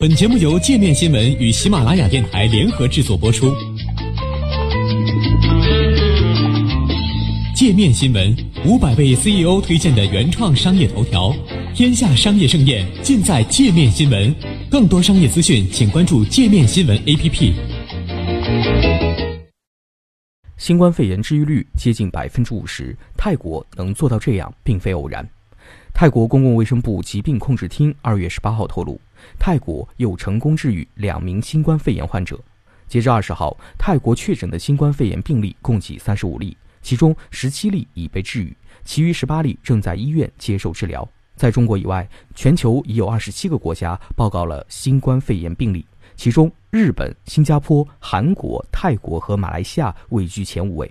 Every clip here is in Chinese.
本节目由界面新闻与喜马拉雅电台联合制作播出。界面新闻五百位 CEO 推荐的原创商业头条，天下商业盛宴尽在界面新闻。更多商业资讯，请关注界面新闻 APP。新冠肺炎治愈率接近百分之五十，泰国能做到这样，并非偶然。泰国公共卫生部疾病控制厅二月十八号透露，泰国又成功治愈两名新冠肺炎患者。截至二十号，泰国确诊的新冠肺炎病例共计三十五例。其中十七例已被治愈，其余十八例正在医院接受治疗。在中国以外，全球已有二十七个国家报告了新冠肺炎病例，其中日本、新加坡、韩国、泰国和马来西亚位居前五位。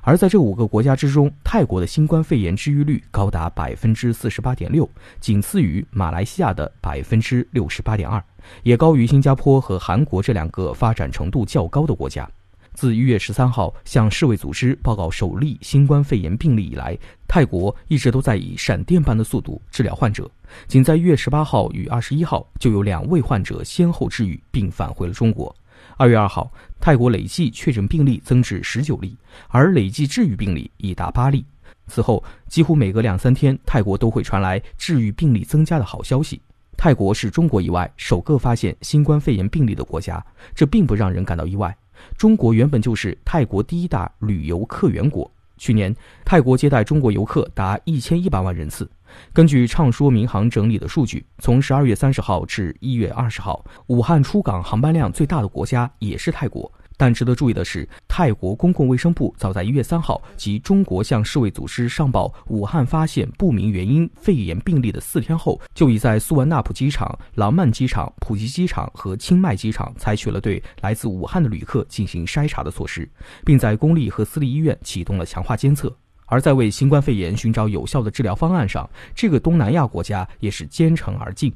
而在这五个国家之中，泰国的新冠肺炎治愈率高达百分之四十八点六，仅次于马来西亚的百分之六十八点二，也高于新加坡和韩国这两个发展程度较高的国家。自一月十三号向世卫组织报告首例新冠肺炎病例以来，泰国一直都在以闪电般的速度治疗患者。仅在一月十八号与二十一号，就有两位患者先后治愈并返回了中国。二月二号，泰国累计确诊病例增至十九例，而累计治愈病例已达八例。此后，几乎每隔两三天，泰国都会传来治愈病例增加的好消息。泰国是中国以外首个发现新冠肺炎病例的国家，这并不让人感到意外。中国原本就是泰国第一大旅游客源国。去年，泰国接待中国游客达一千一百万人次。根据畅说民航整理的数据，从十二月三十号至一月二十号，武汉出港航班量最大的国家也是泰国。但值得注意的是，泰国公共卫生部早在一月三号及中国向世卫组织上报武汉发现不明原因肺炎病例的四天后，就已在苏万纳普机场、廊曼机场、普吉机场和清迈机场采取了对来自武汉的旅客进行筛查的措施，并在公立和私立医院启动了强化监测。而在为新冠肺炎寻找有效的治疗方案上，这个东南亚国家也是兼程而进。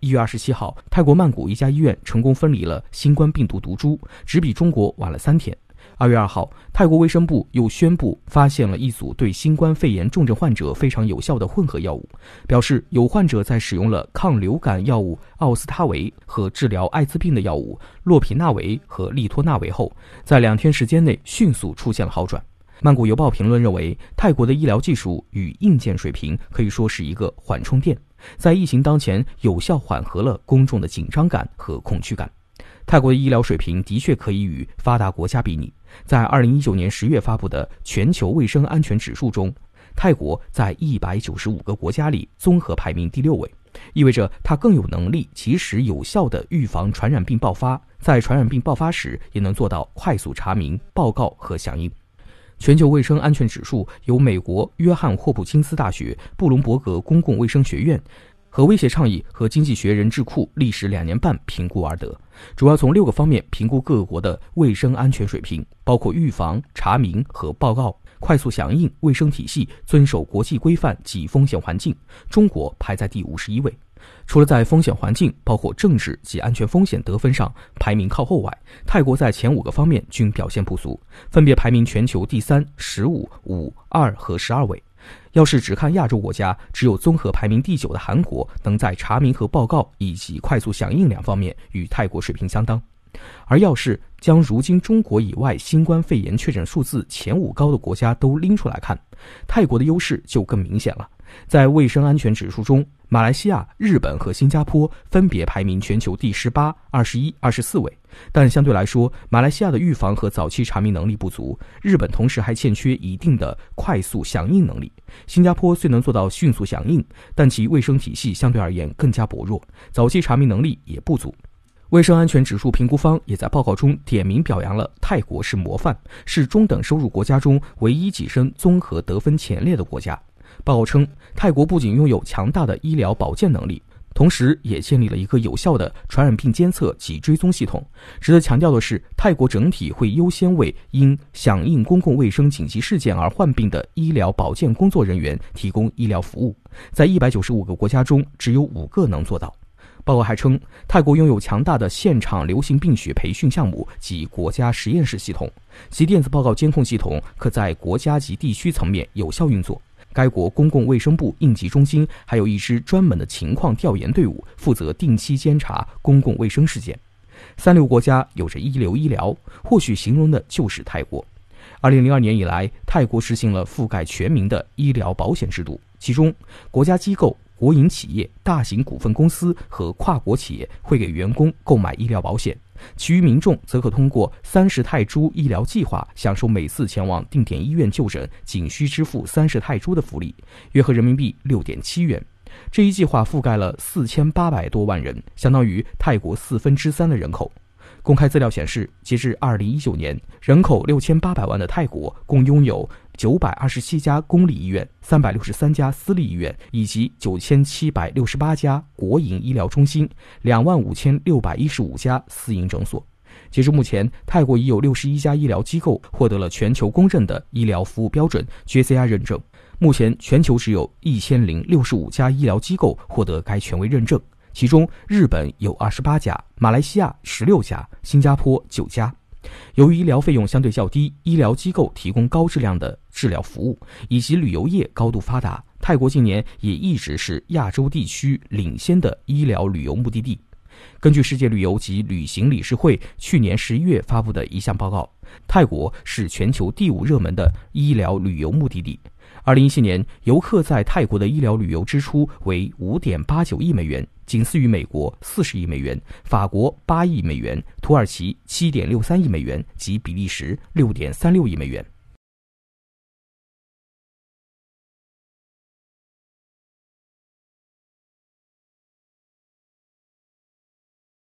一月二十七号，泰国曼谷一家医院成功分离了新冠病毒毒株，只比中国晚了三天。二月二号，泰国卫生部又宣布发现了一组对新冠肺炎重症患者非常有效的混合药物，表示有患者在使用了抗流感药物奥司他韦和治疗艾滋病的药物洛匹那韦和利托那韦后，在两天时间内迅速出现了好转。曼谷邮报评论认为，泰国的医疗技术与硬件水平可以说是一个缓冲垫。在疫情当前，有效缓和了公众的紧张感和恐惧感。泰国的医疗水平的确可以与发达国家比拟。在二零一九年十月发布的全球卫生安全指数中，泰国在一百九十五个国家里综合排名第六位，意味着它更有能力及时有效地预防传染病爆发，在传染病爆发时也能做到快速查明、报告和响应。全球卫生安全指数由美国约翰霍普金斯大学布隆伯格公共卫生学院和威胁倡议和经济学人智库历时两年半评估而得，主要从六个方面评估各国的卫生安全水平，包括预防、查明和报告、快速响应、卫生体系、遵守国际规范及风险环境。中国排在第五十一位。除了在风险环境，包括政治及安全风险得分上排名靠后外，泰国在前五个方面均表现不俗，分别排名全球第三、十五、五、二和十二位。要是只看亚洲国家，只有综合排名第九的韩国能在查明和报告以及快速响应两方面与泰国水平相当。而要是将如今中国以外新冠肺炎确诊数字前五高的国家都拎出来看，泰国的优势就更明显了。在卫生安全指数中，马来西亚、日本和新加坡分别排名全球第十八、二十一、二十四位。但相对来说，马来西亚的预防和早期查明能力不足，日本同时还欠缺一定的快速响应能力。新加坡虽能做到迅速响应，但其卫生体系相对而言更加薄弱，早期查明能力也不足。卫生安全指数评估方也在报告中点名表扬了泰国是模范，是中等收入国家中唯一跻身综合得分前列的国家。报告称，泰国不仅拥有强大的医疗保健能力，同时也建立了一个有效的传染病监测及追踪系统。值得强调的是，泰国整体会优先为因响应公共卫生紧急事件而患病的医疗保健工作人员提供医疗服务。在一百九十五个国家中，只有五个能做到。报告还称，泰国拥有强大的现场流行病学培训项目及国家实验室系统，其电子报告监控系统可在国家级地区层面有效运作。该国公共卫生部应急中心还有一支专门的情况调研队伍，负责定期监察公共卫生事件。三流国家有着一流医疗，或许形容的就是泰国。二零零二年以来，泰国实行了覆盖全民的医疗保险制度，其中国家机构。国营企业、大型股份公司和跨国企业会给员工购买医疗保险，其余民众则可通过三十泰铢医疗计划享受每次前往定点医院就诊仅需支付三十泰铢的福利，约合人民币六点七元。这一计划覆盖了四千八百多万人，相当于泰国四分之三的人口。公开资料显示，截至二零一九年，人口六千八百万的泰国共拥有九百二十七家公立医院、三百六十三家私立医院以及九千七百六十八家国营医疗中心、两万五千六百一十五家私营诊所。截至目前，泰国已有六十一家医疗机构获得了全球公认的医疗服务标准 JCI 认证。目前，全球只有一千零六十五家医疗机构获得该权威认证。其中，日本有二十八家，马来西亚十六家，新加坡九家。由于医疗费用相对较低，医疗机构提供高质量的治疗服务，以及旅游业高度发达，泰国近年也一直是亚洲地区领先的医疗旅游目的地。根据世界旅游及旅行理事会去年十一月发布的一项报告，泰国是全球第五热门的医疗旅游目的地。二零一七年，游客在泰国的医疗旅游支出为五点八九亿美元，仅次于美国四十亿美元、法国八亿美元、土耳其七点六三亿美元及比利时六点三六亿美元。